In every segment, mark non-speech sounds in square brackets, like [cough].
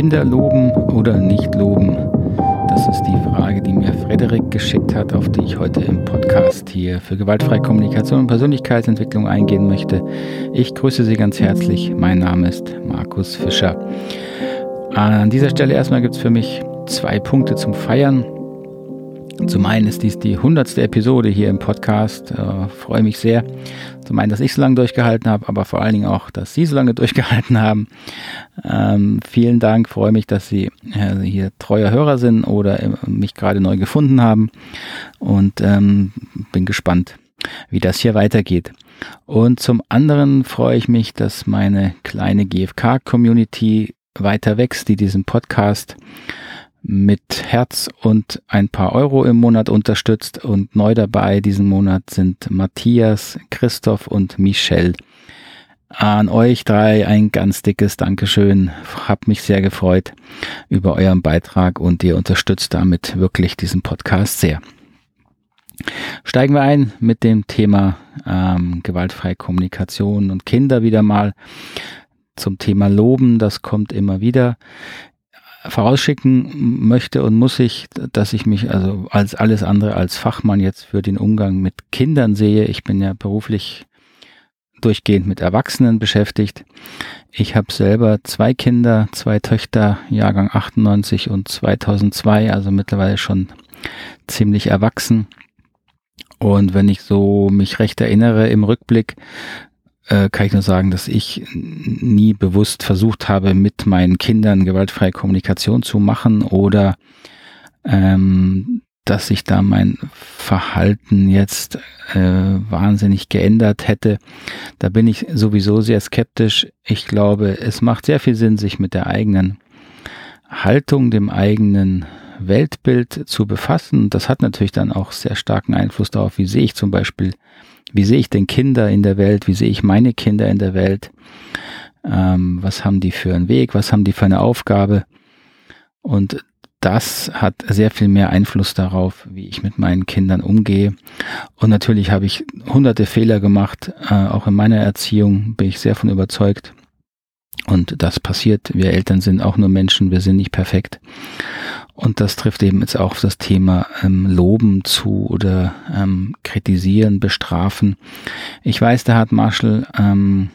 Kinder loben oder nicht loben? Das ist die Frage, die mir Frederik geschickt hat, auf die ich heute im Podcast hier für gewaltfreie Kommunikation und Persönlichkeitsentwicklung eingehen möchte. Ich grüße Sie ganz herzlich. Mein Name ist Markus Fischer. An dieser Stelle erstmal gibt es für mich zwei Punkte zum Feiern. Zum einen ist dies die hundertste Episode hier im Podcast. Äh, freue mich sehr. Zum einen, dass ich so lange durchgehalten habe, aber vor allen Dingen auch, dass Sie so lange [laughs] durchgehalten haben. Ähm, vielen Dank. Freue mich, dass Sie äh, hier treuer Hörer sind oder äh, mich gerade neu gefunden haben. Und ähm, bin gespannt, wie das hier weitergeht. Und zum anderen freue ich mich, dass meine kleine GFK-Community weiter wächst, die diesen Podcast mit Herz und ein paar Euro im Monat unterstützt. Und neu dabei diesen Monat sind Matthias, Christoph und Michelle. An euch drei ein ganz dickes Dankeschön. Hab mich sehr gefreut über euren Beitrag und ihr unterstützt damit wirklich diesen Podcast sehr. Steigen wir ein mit dem Thema ähm, gewaltfreie Kommunikation und Kinder wieder mal zum Thema Loben. Das kommt immer wieder vorausschicken möchte und muss ich, dass ich mich also als alles andere als Fachmann jetzt für den Umgang mit Kindern sehe. Ich bin ja beruflich durchgehend mit Erwachsenen beschäftigt. Ich habe selber zwei Kinder, zwei Töchter, Jahrgang 98 und 2002, also mittlerweile schon ziemlich erwachsen. Und wenn ich so mich recht erinnere im Rückblick, äh, kann ich nur sagen, dass ich nie bewusst versucht habe, mit meinen Kindern gewaltfreie Kommunikation zu machen oder ähm, dass sich da mein Verhalten jetzt äh, wahnsinnig geändert hätte. Da bin ich sowieso sehr skeptisch. Ich glaube, es macht sehr viel Sinn, sich mit der eigenen Haltung, dem eigenen Weltbild zu befassen. Das hat natürlich dann auch sehr starken Einfluss darauf, wie sehe ich zum Beispiel wie sehe ich denn Kinder in der Welt? Wie sehe ich meine Kinder in der Welt? Ähm, was haben die für einen Weg? Was haben die für eine Aufgabe? Und das hat sehr viel mehr Einfluss darauf, wie ich mit meinen Kindern umgehe. Und natürlich habe ich hunderte Fehler gemacht, äh, auch in meiner Erziehung bin ich sehr von überzeugt. Und das passiert. Wir Eltern sind auch nur Menschen, wir sind nicht perfekt. Und das trifft eben jetzt auch das Thema ähm, Loben zu oder ähm, kritisieren, bestrafen. Ich weiß, da hat Marshall, ähm,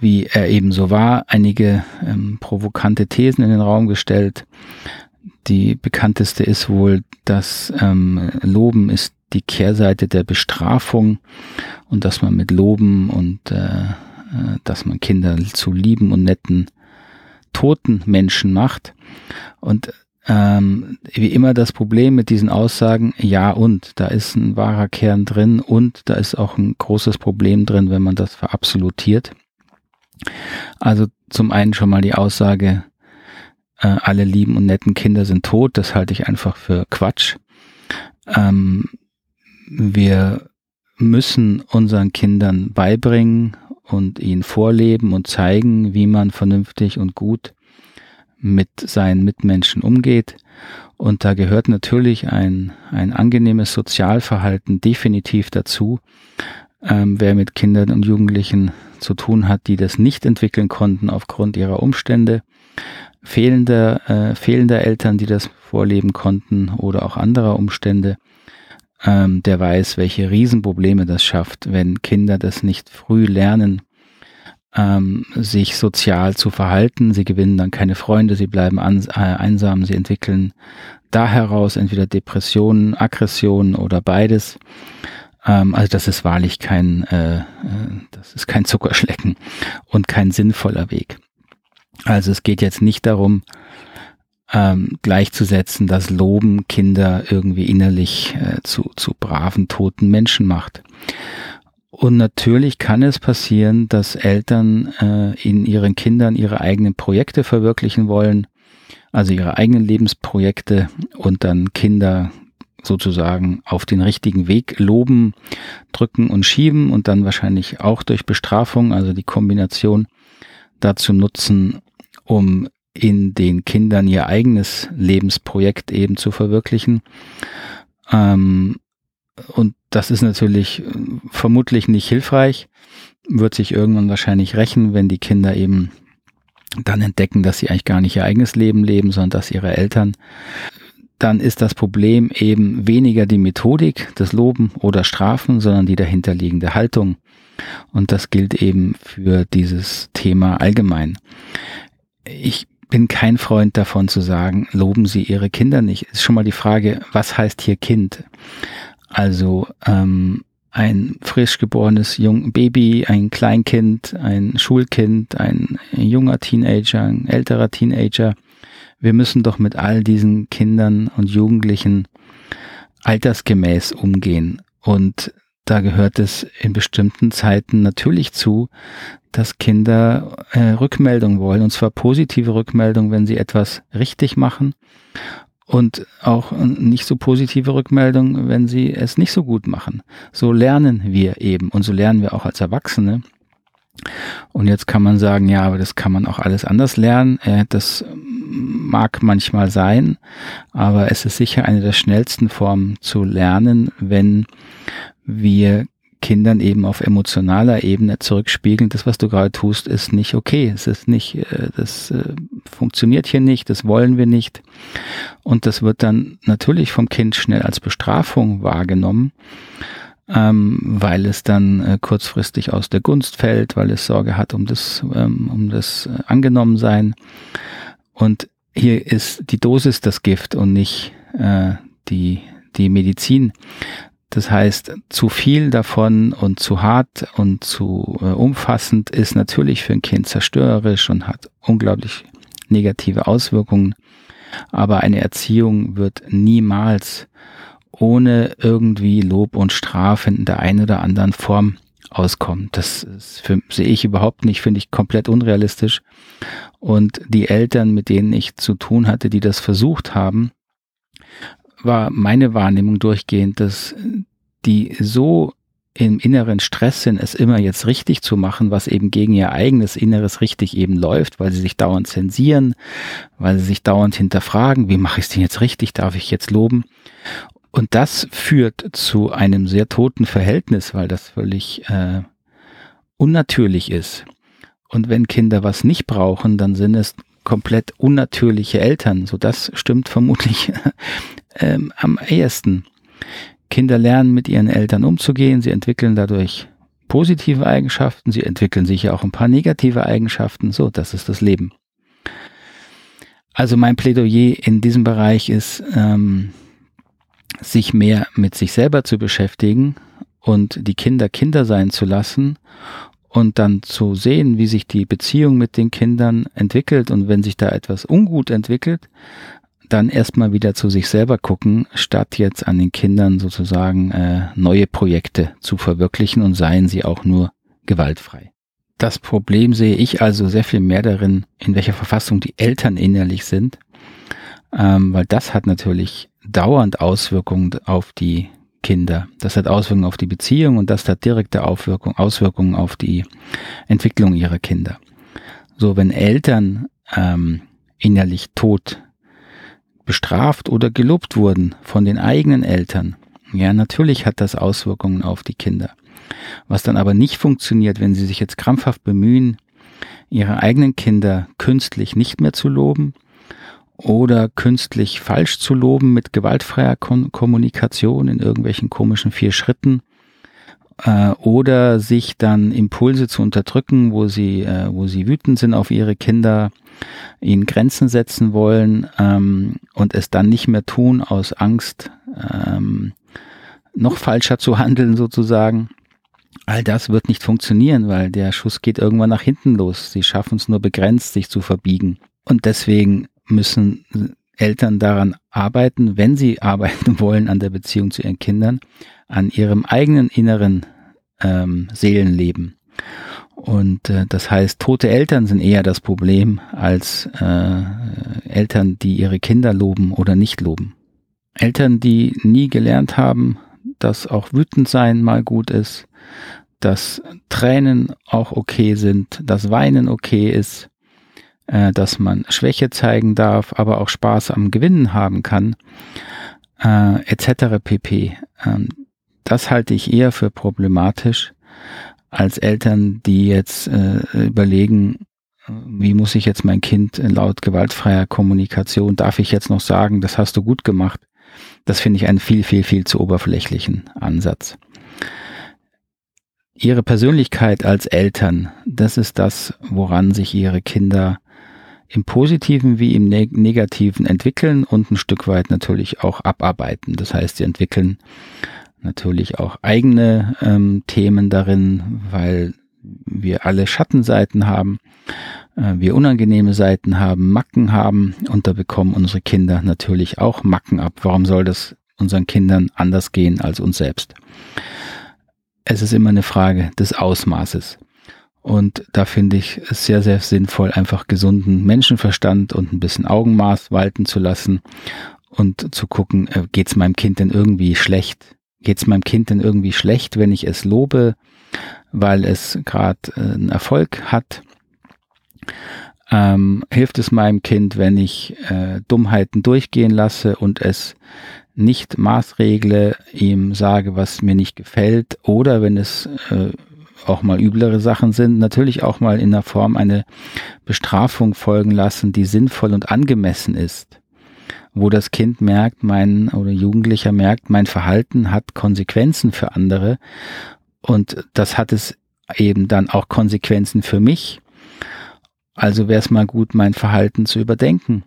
wie er eben so war, einige ähm, provokante Thesen in den Raum gestellt. Die bekannteste ist wohl, dass ähm, Loben ist die Kehrseite der Bestrafung und dass man mit Loben und äh, äh dass man Kinder zu lieben und netten toten Menschen macht. Und ähm, wie immer das Problem mit diesen Aussagen, ja und, da ist ein wahrer Kern drin und da ist auch ein großes Problem drin, wenn man das verabsolutiert. Also zum einen schon mal die Aussage, äh, alle lieben und netten Kinder sind tot, das halte ich einfach für Quatsch. Ähm, wir müssen unseren Kindern beibringen und ihnen vorleben und zeigen, wie man vernünftig und gut mit seinen Mitmenschen umgeht. Und da gehört natürlich ein, ein angenehmes Sozialverhalten definitiv dazu. Ähm, wer mit Kindern und Jugendlichen zu tun hat, die das nicht entwickeln konnten aufgrund ihrer Umstände, fehlender, äh, fehlender Eltern, die das vorleben konnten oder auch anderer Umstände, ähm, der weiß, welche Riesenprobleme das schafft, wenn Kinder das nicht früh lernen, ähm, sich sozial zu verhalten. Sie gewinnen dann keine Freunde, sie bleiben an, äh, einsam, sie entwickeln da heraus entweder Depressionen, Aggressionen oder beides. Ähm, also das ist wahrlich kein, äh, äh, das ist kein [laughs] Zuckerschlecken und kein sinnvoller Weg. Also es geht jetzt nicht darum, ähm, gleichzusetzen, dass Loben Kinder irgendwie innerlich äh, zu, zu braven, toten Menschen macht. Und natürlich kann es passieren, dass Eltern äh, in ihren Kindern ihre eigenen Projekte verwirklichen wollen, also ihre eigenen Lebensprojekte und dann Kinder sozusagen auf den richtigen Weg loben, drücken und schieben und dann wahrscheinlich auch durch Bestrafung, also die Kombination dazu nutzen, um in den Kindern ihr eigenes Lebensprojekt eben zu verwirklichen. Ähm, und das ist natürlich äh, vermutlich nicht hilfreich, wird sich irgendwann wahrscheinlich rächen, wenn die Kinder eben dann entdecken, dass sie eigentlich gar nicht ihr eigenes Leben leben, sondern das ihre Eltern, dann ist das Problem eben weniger die Methodik des Loben oder Strafen, sondern die dahinterliegende Haltung. Und das gilt eben für dieses Thema allgemein. Ich bin kein Freund davon zu sagen, loben Sie Ihre Kinder nicht. Ist schon mal die Frage, was heißt hier Kind? Also ähm, ein frisch geborenes jung Baby, ein Kleinkind, ein Schulkind, ein junger Teenager, ein älterer Teenager. Wir müssen doch mit all diesen Kindern und Jugendlichen altersgemäß umgehen. Und da gehört es in bestimmten Zeiten natürlich zu, dass Kinder äh, Rückmeldung wollen, und zwar positive Rückmeldung, wenn sie etwas richtig machen und auch nicht so positive Rückmeldung, wenn sie es nicht so gut machen. So lernen wir eben und so lernen wir auch als Erwachsene. Und jetzt kann man sagen, ja, aber das kann man auch alles anders lernen. Äh, das mag manchmal sein, aber es ist sicher eine der schnellsten Formen zu lernen, wenn wir Kindern eben auf emotionaler Ebene zurückspiegeln, das, was du gerade tust, ist nicht okay. Es ist nicht, äh, das äh, funktioniert hier nicht, das wollen wir nicht. Und das wird dann natürlich vom Kind schnell als Bestrafung wahrgenommen, ähm, weil es dann äh, kurzfristig aus der Gunst fällt, weil es Sorge hat um das, ähm, um das Angenommensein. Und hier ist die Dosis das Gift und nicht die, die Medizin. Das heißt, zu viel davon und zu hart und zu äh, umfassend ist natürlich für ein Kind zerstörerisch und hat unglaublich negative Auswirkungen. Aber eine Erziehung wird niemals ohne irgendwie Lob und Strafe in der einen oder anderen Form auskommen. Das sehe ich überhaupt nicht, finde ich komplett unrealistisch. Und die Eltern, mit denen ich zu tun hatte, die das versucht haben, war meine Wahrnehmung durchgehend, dass die so im inneren Stress sind, es immer jetzt richtig zu machen, was eben gegen ihr eigenes Inneres richtig eben läuft, weil sie sich dauernd zensieren, weil sie sich dauernd hinterfragen, wie mache ich es denn jetzt richtig, darf ich jetzt loben? Und das führt zu einem sehr toten Verhältnis, weil das völlig äh, unnatürlich ist. Und wenn Kinder was nicht brauchen, dann sind es komplett unnatürliche Eltern. So das stimmt vermutlich ähm, am ehesten. Kinder lernen mit ihren Eltern umzugehen, sie entwickeln dadurch positive Eigenschaften, sie entwickeln sicher auch ein paar negative Eigenschaften. So, das ist das Leben. Also mein Plädoyer in diesem Bereich ist, ähm, sich mehr mit sich selber zu beschäftigen und die Kinder Kinder sein zu lassen und dann zu sehen, wie sich die Beziehung mit den Kindern entwickelt und wenn sich da etwas ungut entwickelt, dann erstmal wieder zu sich selber gucken, statt jetzt an den Kindern sozusagen äh, neue Projekte zu verwirklichen und seien sie auch nur gewaltfrei. Das Problem sehe ich also sehr viel mehr darin, in welcher Verfassung die Eltern innerlich sind, ähm, weil das hat natürlich dauernd Auswirkungen auf die Kinder. Das hat Auswirkungen auf die Beziehung und das hat direkte Auswirkungen, Auswirkungen auf die Entwicklung ihrer Kinder. So, wenn Eltern ähm, innerlich tot bestraft oder gelobt wurden von den eigenen Eltern, ja, natürlich hat das Auswirkungen auf die Kinder. Was dann aber nicht funktioniert, wenn sie sich jetzt krampfhaft bemühen, ihre eigenen Kinder künstlich nicht mehr zu loben oder künstlich falsch zu loben mit gewaltfreier Kon Kommunikation in irgendwelchen komischen vier Schritten äh, oder sich dann Impulse zu unterdrücken, wo sie, äh, wo sie wütend sind auf ihre Kinder ihnen Grenzen setzen wollen ähm, und es dann nicht mehr tun aus Angst, ähm, noch falscher zu handeln sozusagen. All das wird nicht funktionieren, weil der Schuss geht irgendwann nach hinten los. Sie schaffen es nur begrenzt, sich zu verbiegen. Und deswegen müssen Eltern daran arbeiten, wenn sie [laughs] arbeiten wollen an der Beziehung zu ihren Kindern, an ihrem eigenen inneren ähm, Seelenleben. Und äh, das heißt, tote Eltern sind eher das Problem als äh, Eltern, die ihre Kinder loben oder nicht loben. Eltern, die nie gelernt haben, dass auch wütend sein mal gut ist, dass Tränen auch okay sind, dass Weinen okay ist, äh, dass man Schwäche zeigen darf, aber auch Spaß am Gewinnen haben kann, äh, etc. pp. Ähm, das halte ich eher für problematisch als Eltern, die jetzt äh, überlegen, wie muss ich jetzt mein Kind laut gewaltfreier Kommunikation, darf ich jetzt noch sagen, das hast du gut gemacht? Das finde ich einen viel, viel, viel zu oberflächlichen Ansatz. Ihre Persönlichkeit als Eltern, das ist das, woran sich Ihre Kinder im Positiven wie im Negativen entwickeln und ein Stück weit natürlich auch abarbeiten. Das heißt, sie entwickeln natürlich auch eigene ähm, Themen darin, weil wir alle Schattenseiten haben, äh, wir unangenehme Seiten haben, Macken haben und da bekommen unsere Kinder natürlich auch Macken ab. Warum soll das unseren Kindern anders gehen als uns selbst? Es ist immer eine Frage des Ausmaßes. Und da finde ich es sehr, sehr sinnvoll, einfach gesunden Menschenverstand und ein bisschen Augenmaß walten zu lassen und zu gucken, äh, geht es meinem Kind denn irgendwie schlecht? Geht es meinem Kind denn irgendwie schlecht, wenn ich es lobe, weil es gerade äh, einen Erfolg hat? Ähm, hilft es meinem Kind, wenn ich äh, Dummheiten durchgehen lasse und es nicht maßregle, ihm sage, was mir nicht gefällt, oder wenn es äh, auch mal üblere Sachen sind, natürlich auch mal in der Form eine Bestrafung folgen lassen, die sinnvoll und angemessen ist wo das Kind merkt, mein oder Jugendlicher merkt, mein Verhalten hat Konsequenzen für andere und das hat es eben dann auch Konsequenzen für mich. Also wäre es mal gut, mein Verhalten zu überdenken.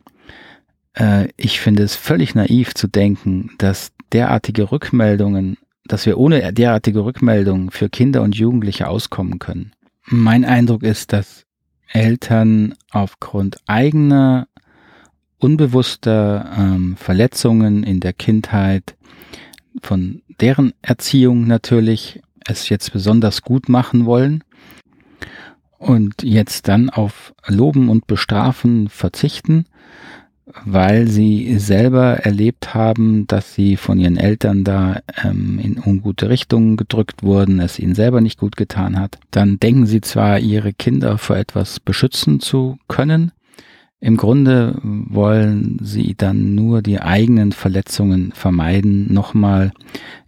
Äh, ich finde es völlig naiv zu denken, dass derartige Rückmeldungen, dass wir ohne derartige Rückmeldungen für Kinder und Jugendliche auskommen können. Mein Eindruck ist, dass Eltern aufgrund eigener unbewusster ähm, Verletzungen in der Kindheit, von deren Erziehung natürlich es jetzt besonders gut machen wollen und jetzt dann auf Loben und Bestrafen verzichten, weil sie selber erlebt haben, dass sie von ihren Eltern da ähm, in ungute Richtungen gedrückt wurden, es ihnen selber nicht gut getan hat. Dann denken sie zwar, ihre Kinder vor etwas beschützen zu können, im Grunde wollen sie dann nur die eigenen Verletzungen vermeiden, nochmal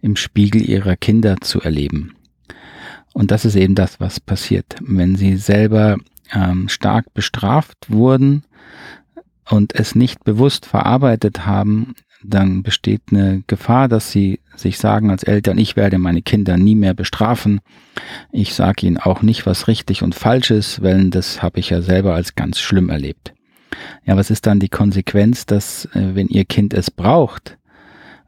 im Spiegel ihrer Kinder zu erleben. Und das ist eben das, was passiert. Wenn sie selber ähm, stark bestraft wurden und es nicht bewusst verarbeitet haben, dann besteht eine Gefahr, dass sie sich sagen als Eltern, ich werde meine Kinder nie mehr bestrafen. Ich sage ihnen auch nicht, was richtig und falsch ist, weil das habe ich ja selber als ganz schlimm erlebt. Ja, was ist dann die Konsequenz, dass äh, wenn Ihr Kind es braucht,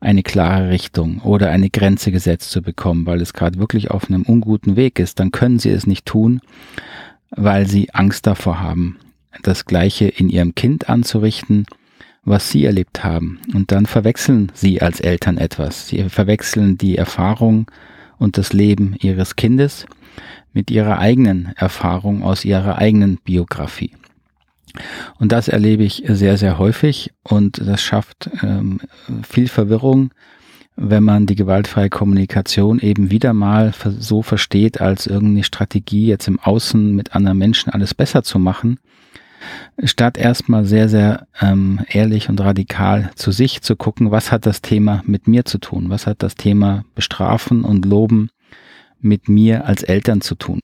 eine klare Richtung oder eine Grenze gesetzt zu bekommen, weil es gerade wirklich auf einem unguten Weg ist, dann können Sie es nicht tun, weil Sie Angst davor haben, das Gleiche in Ihrem Kind anzurichten, was Sie erlebt haben. Und dann verwechseln Sie als Eltern etwas. Sie verwechseln die Erfahrung und das Leben Ihres Kindes mit Ihrer eigenen Erfahrung aus Ihrer eigenen Biografie. Und das erlebe ich sehr, sehr häufig und das schafft ähm, viel Verwirrung, wenn man die gewaltfreie Kommunikation eben wieder mal so versteht, als irgendeine Strategie jetzt im Außen mit anderen Menschen alles besser zu machen, statt erstmal sehr, sehr ähm, ehrlich und radikal zu sich zu gucken, was hat das Thema mit mir zu tun, was hat das Thema Bestrafen und Loben mit mir als Eltern zu tun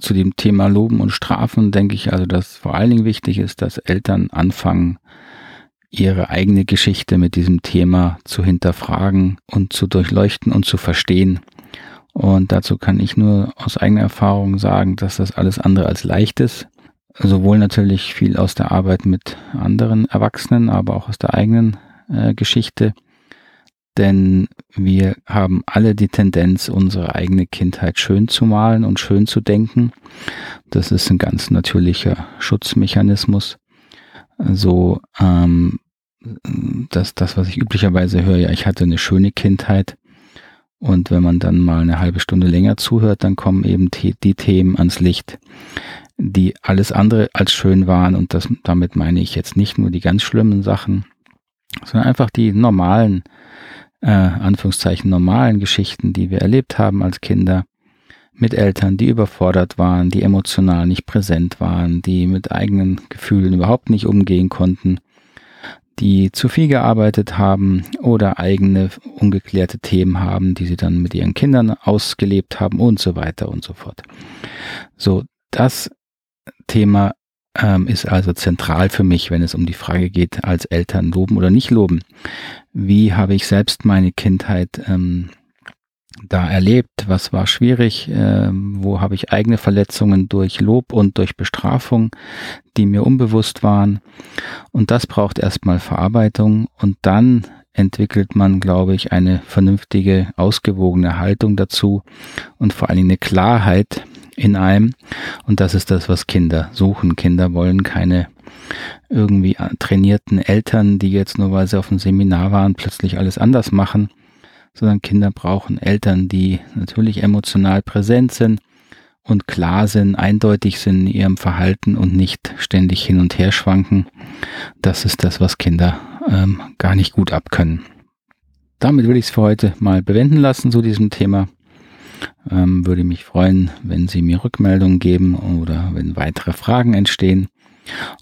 zu dem Thema Loben und Strafen denke ich also, dass vor allen Dingen wichtig ist, dass Eltern anfangen, ihre eigene Geschichte mit diesem Thema zu hinterfragen und zu durchleuchten und zu verstehen. Und dazu kann ich nur aus eigener Erfahrung sagen, dass das alles andere als leicht ist. Sowohl natürlich viel aus der Arbeit mit anderen Erwachsenen, aber auch aus der eigenen äh, Geschichte denn wir haben alle die Tendenz, unsere eigene Kindheit schön zu malen und schön zu denken. Das ist ein ganz natürlicher Schutzmechanismus. So, ähm, das, das, was ich üblicherweise höre, ja, ich hatte eine schöne Kindheit. Und wenn man dann mal eine halbe Stunde länger zuhört, dann kommen eben die, Themen ans Licht, die alles andere als schön waren. Und das, damit meine ich jetzt nicht nur die ganz schlimmen Sachen, sondern einfach die normalen äh, Anführungszeichen normalen Geschichten, die wir erlebt haben als Kinder, mit Eltern, die überfordert waren, die emotional nicht präsent waren, die mit eigenen Gefühlen überhaupt nicht umgehen konnten, die zu viel gearbeitet haben oder eigene ungeklärte Themen haben, die sie dann mit ihren Kindern ausgelebt haben und so weiter und so fort. So, das Thema ähm, ist also zentral für mich, wenn es um die Frage geht, als Eltern loben oder nicht loben. Wie habe ich selbst meine Kindheit ähm, da erlebt? Was war schwierig? Ähm, wo habe ich eigene Verletzungen durch Lob und durch Bestrafung, die mir unbewusst waren? Und das braucht erstmal Verarbeitung und dann entwickelt man, glaube ich, eine vernünftige, ausgewogene Haltung dazu und vor allen Dingen eine Klarheit in einem. Und das ist das, was Kinder suchen. Kinder wollen keine irgendwie trainierten Eltern, die jetzt nur weil sie auf dem Seminar waren, plötzlich alles anders machen, sondern Kinder brauchen Eltern, die natürlich emotional präsent sind und klar sind, eindeutig sind in ihrem Verhalten und nicht ständig hin und her schwanken. Das ist das, was Kinder ähm, gar nicht gut abkönnen. Damit will ich es für heute mal bewenden lassen zu diesem Thema. Ähm, würde mich freuen, wenn Sie mir Rückmeldungen geben oder wenn weitere Fragen entstehen.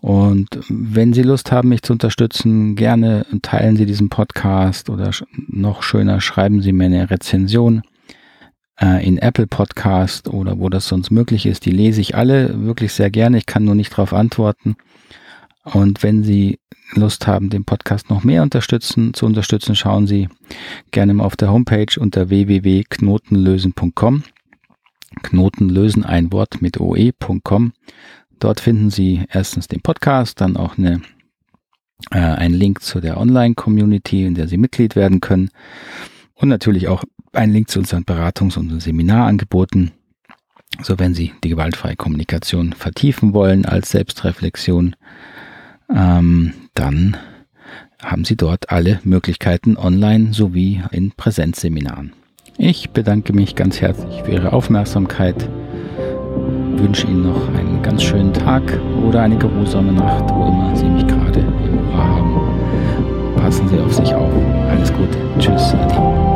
Und wenn Sie Lust haben, mich zu unterstützen, gerne teilen Sie diesen Podcast oder noch schöner, schreiben Sie mir eine Rezension äh, in Apple Podcast oder wo das sonst möglich ist. Die lese ich alle wirklich sehr gerne. Ich kann nur nicht darauf antworten. Und wenn Sie Lust haben, den Podcast noch mehr unterstützen, zu unterstützen, schauen Sie gerne mal auf der Homepage unter www.knotenlösen.com. Knotenlösen ein Wort mit oe.com. Dort finden Sie erstens den Podcast, dann auch eine, äh, einen Link zu der Online-Community, in der Sie Mitglied werden können. Und natürlich auch einen Link zu unseren Beratungs- und Seminarangeboten. So, wenn Sie die gewaltfreie Kommunikation vertiefen wollen als Selbstreflexion, ähm, dann haben Sie dort alle Möglichkeiten online sowie in Präsenzseminaren. Ich bedanke mich ganz herzlich für Ihre Aufmerksamkeit, wünsche Ihnen noch einen ganz schönen Tag oder eine geruhsame Nacht, wo immer Sie mich gerade im Ohr haben. Passen Sie auf sich auf. Alles Gute. Tschüss. Ade.